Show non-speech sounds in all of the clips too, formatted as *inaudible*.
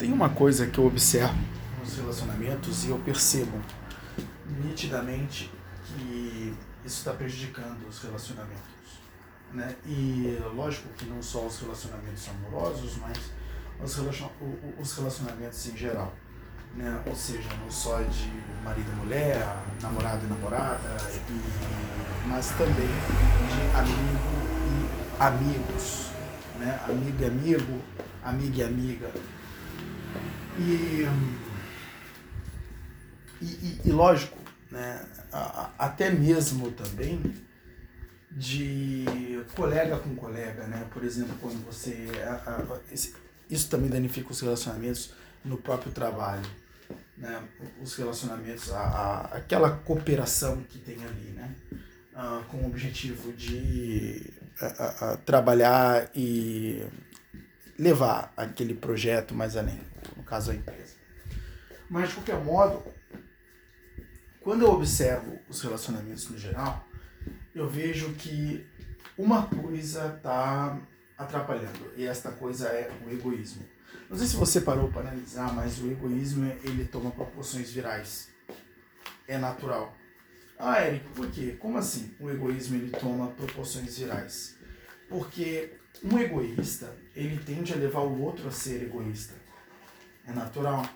Tem uma coisa que eu observo nos relacionamentos e eu percebo nitidamente que isso está prejudicando os relacionamentos. Né? E lógico que não só os relacionamentos amorosos, mas os relacionamentos em geral. Né? Ou seja, não só de marido e mulher, namorado e namorada, e, mas também de amigo e amigos. Né? Amigo e amigo, amiga e amiga. E, e, e lógico, né? até mesmo também de colega com colega, né? Por exemplo, quando você isso também danifica os relacionamentos no próprio trabalho, né? Os relacionamentos, a, a aquela cooperação que tem ali, né? Ah, com o objetivo de a, a, trabalhar e levar aquele projeto mais além, no caso a empresa. Mas de qualquer modo, quando eu observo os relacionamentos no geral, eu vejo que uma coisa está atrapalhando e esta coisa é o egoísmo. Não sei se você parou para analisar, mas o egoísmo ele toma proporções virais. É natural. Ah, Eric, por quê? Como assim o egoísmo ele toma proporções virais? Porque um egoísta, ele tende a levar o outro a ser egoísta. É natural.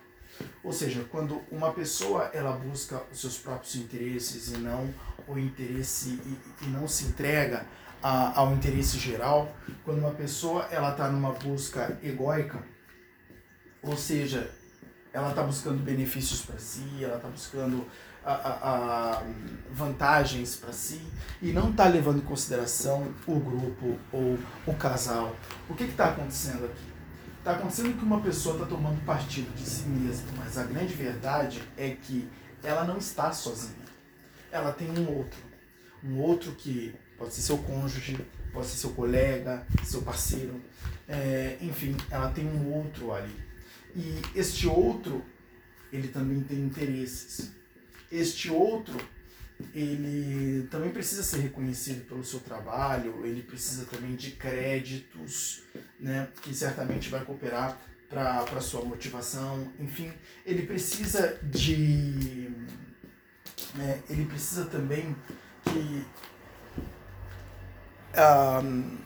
Ou seja, quando uma pessoa ela busca os seus próprios interesses e não o interesse e, e não se entrega a, ao interesse geral, quando uma pessoa ela está numa busca egóica, ou seja, ela está buscando benefícios para si, ela está buscando a, a, vantagens para si e não está levando em consideração o grupo ou o casal. O que está acontecendo aqui? Está acontecendo que uma pessoa está tomando partido de si mesma, mas a grande verdade é que ela não está sozinha. Ela tem um outro. Um outro que pode ser seu cônjuge, pode ser seu colega, seu parceiro. É, enfim, ela tem um outro ali. E este outro, ele também tem interesses. Este outro ele também precisa ser reconhecido pelo seu trabalho, ele precisa também de créditos, né, que certamente vai cooperar para sua motivação, enfim, ele precisa de. Né, ele precisa também que. Um,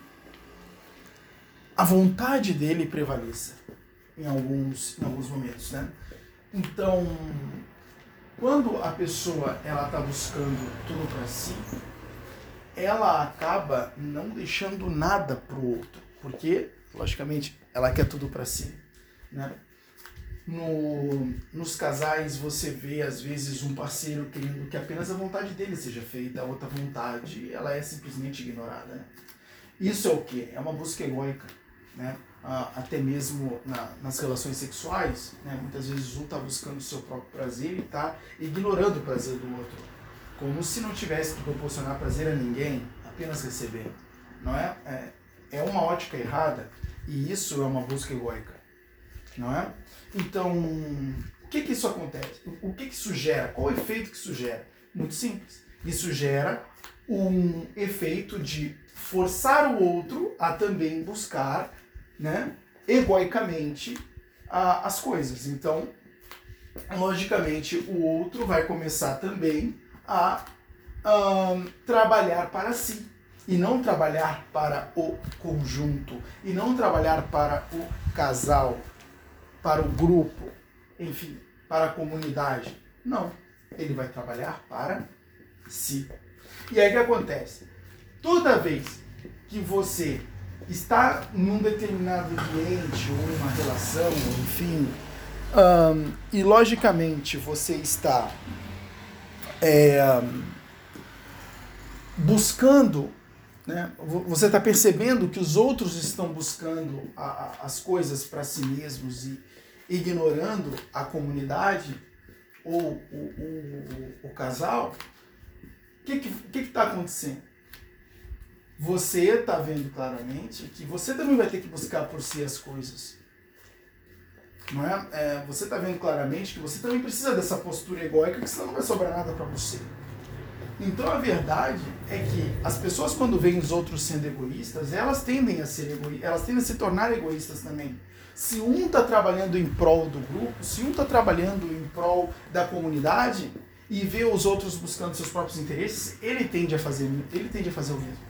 a vontade dele prevaleça em alguns, em alguns momentos, né? Então, quando a pessoa ela está buscando tudo para si, ela acaba não deixando nada para o outro, porque, logicamente, ela quer tudo para si. Né? No, nos casais você vê às vezes um parceiro querendo que apenas a vontade dele seja feita, a outra vontade ela é simplesmente ignorada. Né? Isso é o que? É uma busca egóica. Né? até mesmo na, nas relações sexuais, né? muitas vezes um está buscando o seu próprio prazer e está ignorando o prazer do outro, como se não tivesse que proporcionar prazer a ninguém, apenas receber. Não é? é? É uma ótica errada e isso é uma busca egoica, não é? Então, o que que isso acontece? O que que isso gera? Qual o efeito que isso gera? Muito simples. Isso gera um efeito de forçar o outro a também buscar né, egoicamente a, as coisas. Então, logicamente, o outro vai começar também a um, trabalhar para si e não trabalhar para o conjunto e não trabalhar para o casal, para o grupo, enfim, para a comunidade. Não, ele vai trabalhar para si. E aí o que acontece? Toda vez que você está num determinado ambiente ou uma relação, enfim, um, e logicamente você está é, buscando, né, você está percebendo que os outros estão buscando a, a, as coisas para si mesmos e ignorando a comunidade ou o, o, o, o casal, o que está tá acontecendo? Você está vendo claramente que você também vai ter que buscar por si as coisas. Não é? é você está vendo claramente que você também precisa dessa postura egóica, que senão não vai sobrar nada para você. Então a verdade é que as pessoas quando veem os outros sendo egoístas, elas tendem a ser egoístas, elas tendem a se tornar egoístas também. Se um está trabalhando em prol do grupo, se um está trabalhando em prol da comunidade e vê os outros buscando seus próprios interesses, ele tende a fazer, ele tende a fazer o mesmo.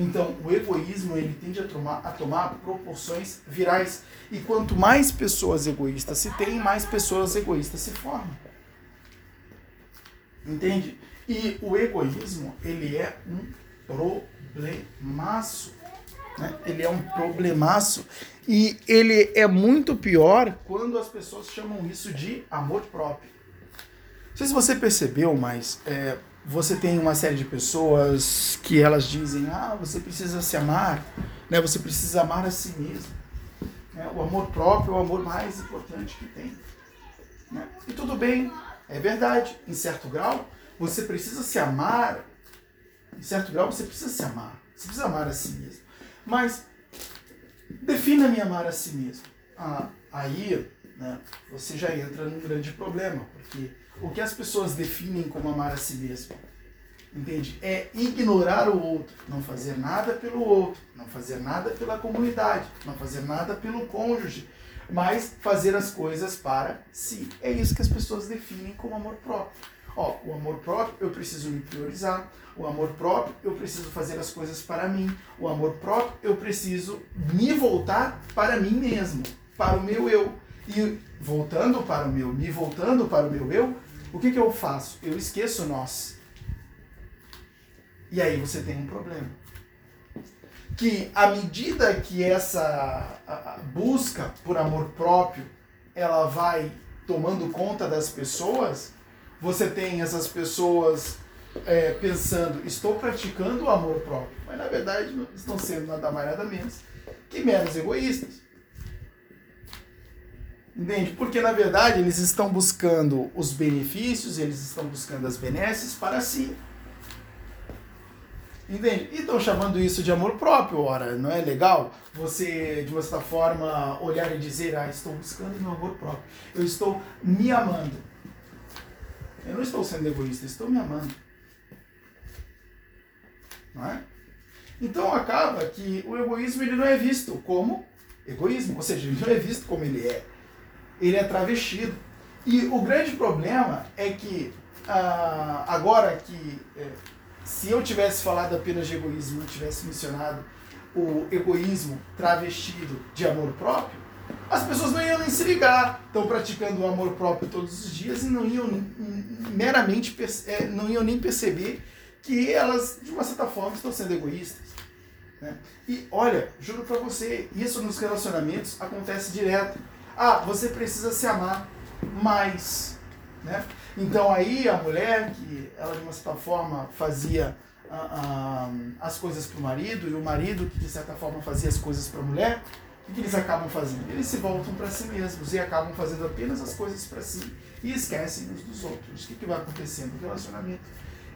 Então, o egoísmo ele tende a tomar, a tomar proporções virais. E quanto mais pessoas egoístas se tem, mais pessoas egoístas se formam. Entende? E o egoísmo, ele é um problemaço. Né? Ele é um problemaço. E ele é muito pior quando as pessoas chamam isso de amor próprio. Não sei se você percebeu, mas é, você tem uma série de pessoas que elas dizem, ah, você precisa se amar, né? você precisa amar a si mesmo. Né? O amor próprio é o amor mais importante que tem. Né? E tudo bem, é verdade, em certo grau, você precisa se amar, em certo grau você precisa se amar, você precisa amar a si mesmo. Mas defina-me amar a si mesmo. Ah, aí né, você já entra num grande problema, porque o que as pessoas definem como amar a si mesmo. Entende? É ignorar o outro, não fazer nada pelo outro, não fazer nada pela comunidade, não fazer nada pelo cônjuge, mas fazer as coisas para si. É isso que as pessoas definem como amor próprio. Ó, o amor próprio eu preciso me priorizar, o amor próprio eu preciso fazer as coisas para mim, o amor próprio eu preciso me voltar para mim mesmo, para o meu eu. E voltando para o meu, me voltando para o meu eu, o que, que eu faço? Eu esqueço nós. E aí você tem um problema. Que à medida que essa busca por amor próprio ela vai tomando conta das pessoas, você tem essas pessoas é, pensando, estou praticando o amor próprio, mas na verdade não estão sendo nada mais nada menos que meros egoístas. Entende? Porque na verdade eles estão buscando os benefícios, eles estão buscando as benesses para si. Entende? E estão chamando isso de amor próprio, ora, não é legal você, de uma certa forma, olhar e dizer, ah, estou buscando meu amor próprio, eu estou me amando. Eu não estou sendo egoísta, estou me amando. Não é? Então acaba que o egoísmo ele não é visto como egoísmo, ou seja, ele não é visto como ele é ele é travestido. E o grande problema é que, ah, agora que, é, se eu tivesse falado apenas de egoísmo, não tivesse mencionado o egoísmo travestido de amor próprio, as pessoas não iam nem se ligar. Estão praticando o amor próprio todos os dias e não iam meramente, é, não iam nem perceber que elas, de uma certa forma, estão sendo egoístas. Né? E olha, juro para você, isso nos relacionamentos acontece direto. Ah, você precisa se amar mais. Né? Então aí a mulher, que ela de uma certa forma fazia ah, ah, as coisas para o marido, e o marido que de certa forma fazia as coisas para a mulher, o que eles acabam fazendo? Eles se voltam para si mesmos e acabam fazendo apenas as coisas para si e esquecem uns dos outros. O que, que vai acontecendo? O relacionamento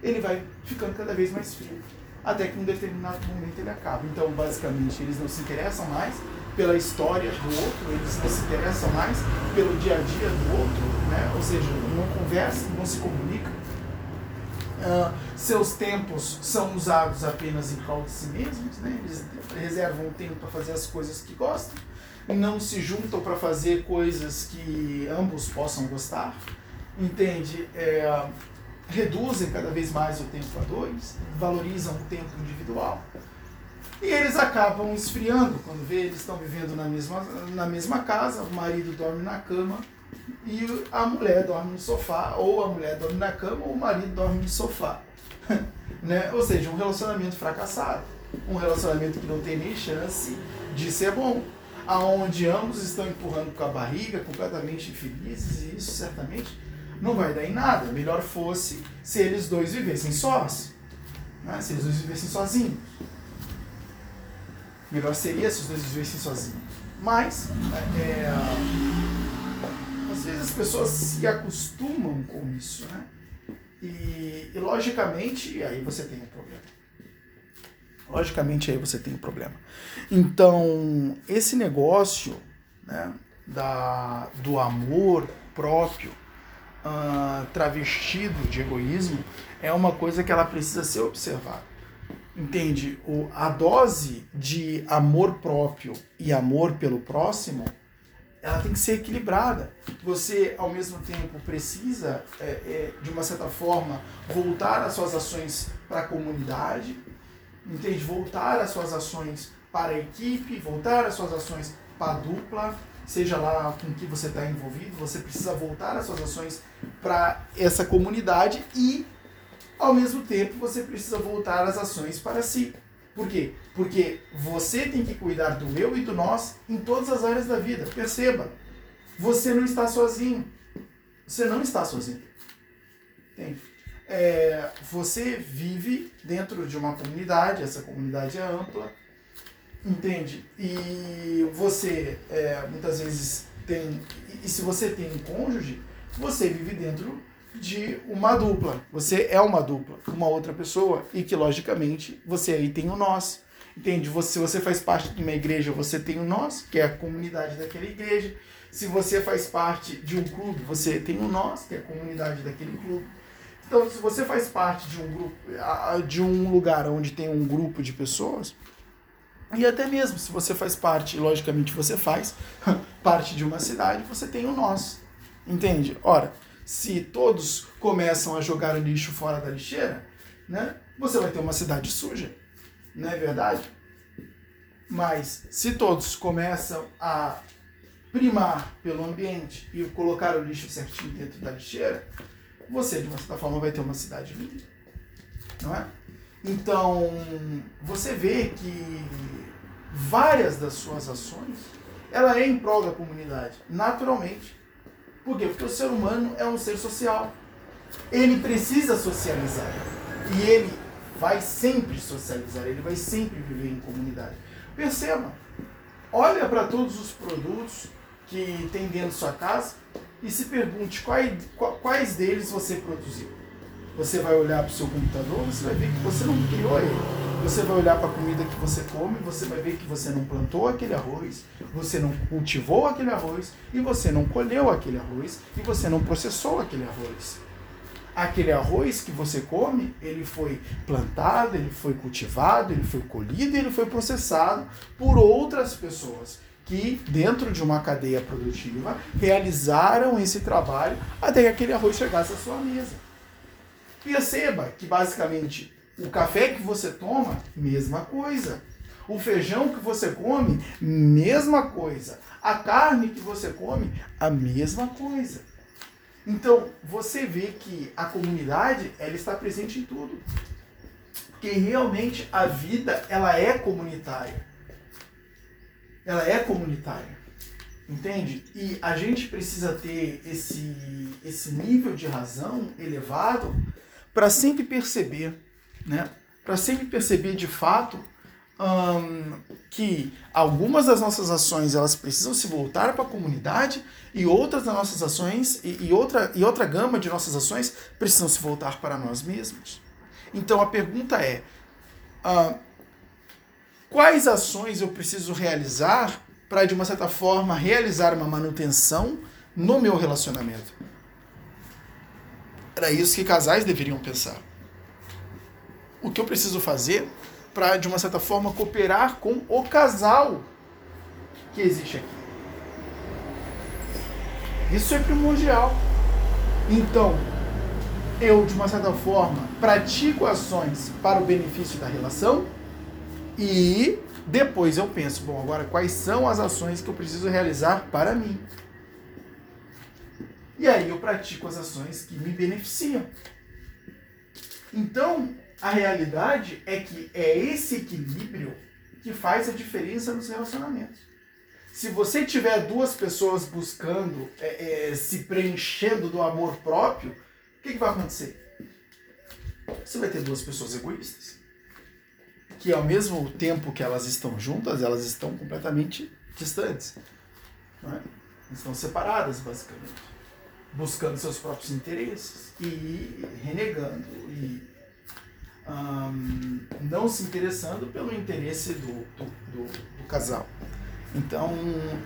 ele vai ficando cada vez mais frio, até que um determinado momento ele acaba. Então, basicamente, eles não se interessam mais pela história do outro, eles não se interessam mais pelo dia a dia do outro, né? ou seja, não conversam, não se comunicam. Uh, seus tempos são usados apenas em prol de si mesmos, né? eles reservam o tempo para fazer as coisas que gostam, não se juntam para fazer coisas que ambos possam gostar, entende? É, reduzem cada vez mais o tempo a dois, valorizam o tempo individual. E eles acabam esfriando quando vê eles estão vivendo na mesma, na mesma casa, o marido dorme na cama e a mulher dorme no sofá, ou a mulher dorme na cama ou o marido dorme no sofá. *laughs* né? Ou seja, um relacionamento fracassado, um relacionamento que não tem nem chance de ser bom, aonde ambos estão empurrando com a barriga, completamente infelizes, e isso certamente não vai dar em nada. Melhor fosse se eles dois vivessem sós, né? se eles dois vivessem sozinhos. Melhor seria se os dois vivessem sozinhos. Mas, é, às vezes as pessoas se acostumam com isso, né? E, e logicamente, aí você tem um problema. Logicamente, aí você tem um problema. Então, esse negócio né, da, do amor próprio uh, travestido de egoísmo é uma coisa que ela precisa ser observada. entende? O, a dose de amor próprio e amor pelo próximo, ela tem que ser equilibrada. Você, ao mesmo tempo, precisa, é, é, de uma certa forma, voltar as suas ações para a comunidade, entende? Voltar as suas ações para a equipe, voltar as suas ações para a dupla, seja lá com que você está envolvido, você precisa voltar as suas ações para essa comunidade e ao mesmo tempo, você precisa voltar as ações para si. Por quê? Porque você tem que cuidar do eu e do nós em todas as áreas da vida. Perceba, você não está sozinho. Você não está sozinho. Entende? É, você vive dentro de uma comunidade, essa comunidade é ampla, entende? E você é, muitas vezes tem. E se você tem um cônjuge, você vive dentro de uma dupla. Você é uma dupla, uma outra pessoa, e que, logicamente, você aí tem o nós. Entende? Você, se você faz parte de uma igreja, você tem o nós, que é a comunidade daquela igreja. Se você faz parte de um clube, você tem o nós, que é a comunidade daquele clube. Então, se você faz parte de um grupo, de um lugar onde tem um grupo de pessoas, e até mesmo se você faz parte, logicamente você faz *laughs* parte de uma cidade, você tem o nós. Entende? Ora, se todos começam a jogar lixo fora da lixeira, né, você vai ter uma cidade suja. Não é verdade? Mas se todos começam a primar pelo ambiente e colocar o lixo certinho dentro da lixeira, você, de uma certa forma, vai ter uma cidade limpa. Não é? Então, você vê que várias das suas ações, ela é em prol da comunidade, naturalmente. Por quê? Porque o ser humano é um ser social. Ele precisa socializar. E ele vai sempre socializar, ele vai sempre viver em comunidade. Perceba, olha para todos os produtos que tem dentro da sua casa e se pergunte quais, quais deles você produziu. Você vai olhar para o seu computador, você vai ver que você não criou ele você vai olhar para a comida que você come, você vai ver que você não plantou aquele arroz, você não cultivou aquele arroz, e você não colheu aquele arroz, e você não processou aquele arroz. Aquele arroz que você come, ele foi plantado, ele foi cultivado, ele foi colhido, ele foi processado por outras pessoas que, dentro de uma cadeia produtiva, realizaram esse trabalho até que aquele arroz chegasse à sua mesa. Perceba que, basicamente, o café que você toma, mesma coisa. O feijão que você come, mesma coisa. A carne que você come, a mesma coisa. Então, você vê que a comunidade, ela está presente em tudo. Porque realmente a vida, ela é comunitária. Ela é comunitária. Entende? E a gente precisa ter esse, esse nível de razão elevado para sempre perceber né, para sempre perceber de fato um, que algumas das nossas ações elas precisam se voltar para a comunidade e outras das nossas ações e, e, outra, e outra gama de nossas ações precisam se voltar para nós mesmos. Então a pergunta é: uh, quais ações eu preciso realizar para, de uma certa forma, realizar uma manutenção no meu relacionamento? Era isso que casais deveriam pensar o que eu preciso fazer para, de uma certa forma, cooperar com o casal que existe aqui. Isso é primordial. Então, eu, de uma certa forma, pratico ações para o benefício da relação e depois eu penso, bom, agora quais são as ações que eu preciso realizar para mim? E aí eu pratico as ações que me beneficiam. Então, a realidade é que é esse equilíbrio que faz a diferença nos relacionamentos. Se você tiver duas pessoas buscando, é, é, se preenchendo do amor próprio, o que, que vai acontecer? Você vai ter duas pessoas egoístas, que ao mesmo tempo que elas estão juntas, elas estão completamente distantes. Não é? Estão separadas, basicamente. Buscando seus próprios interesses e renegando e um, não se interessando pelo interesse do, do, do, do casal. Então,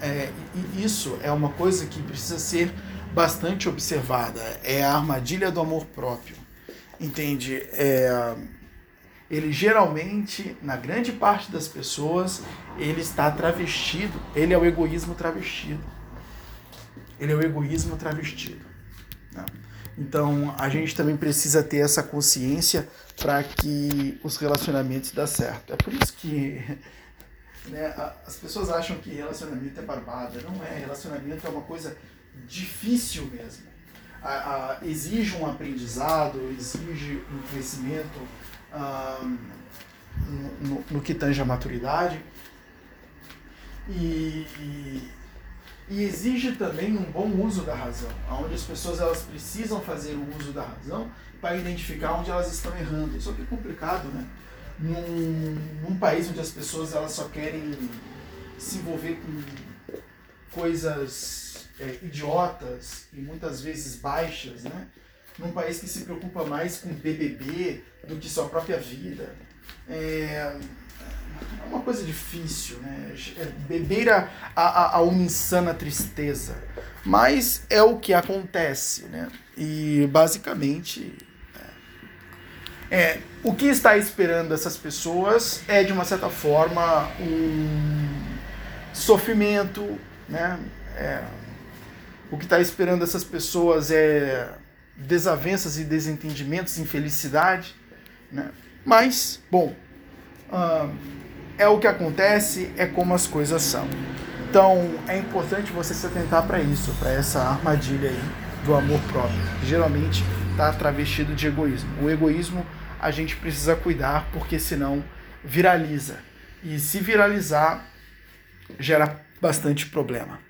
é, isso é uma coisa que precisa ser bastante observada. É a armadilha do amor próprio. Entende? É, ele geralmente, na grande parte das pessoas, ele está travestido. Ele é o egoísmo travestido. Ele é o egoísmo travestido. Né? Então, a gente também precisa ter essa consciência para que os relacionamentos dêem certo. É por isso que *laughs* né, as pessoas acham que relacionamento é barbada. Não é. Relacionamento é uma coisa difícil mesmo. A, a, exige um aprendizado, exige um crescimento no, no, que tange a maturidade. E, e, exige também um bom uso da razão, onde as pessoas elas precisam fazer o uso da razão para identificar onde elas estão errando. Isso aqui é complicado, né? Num, num país onde as pessoas elas só querem se envolver com coisas é, idiotas e muitas vezes baixas, né? num país que se preocupa mais com BBB do que sua própria vida. É, é uma coisa difícil, né? É, a, a, a, uma insana tristeza. Mas é o que acontece, né? E basicamente. É, é, o que está esperando essas pessoas é, de uma certa forma, um sofrimento, né? É, o que está esperando essas pessoas é desavenças e desentendimentos, infelicidade, né? Mas, bom, uh, é o que acontece, é como as coisas são. Então, é importante você se atentar para isso, para essa armadilha aí do amor próprio, geralmente está travestido de egoísmo. O egoísmo a gente precisa cuidar, porque senão viraliza. E se viralizar, gera bastante problema.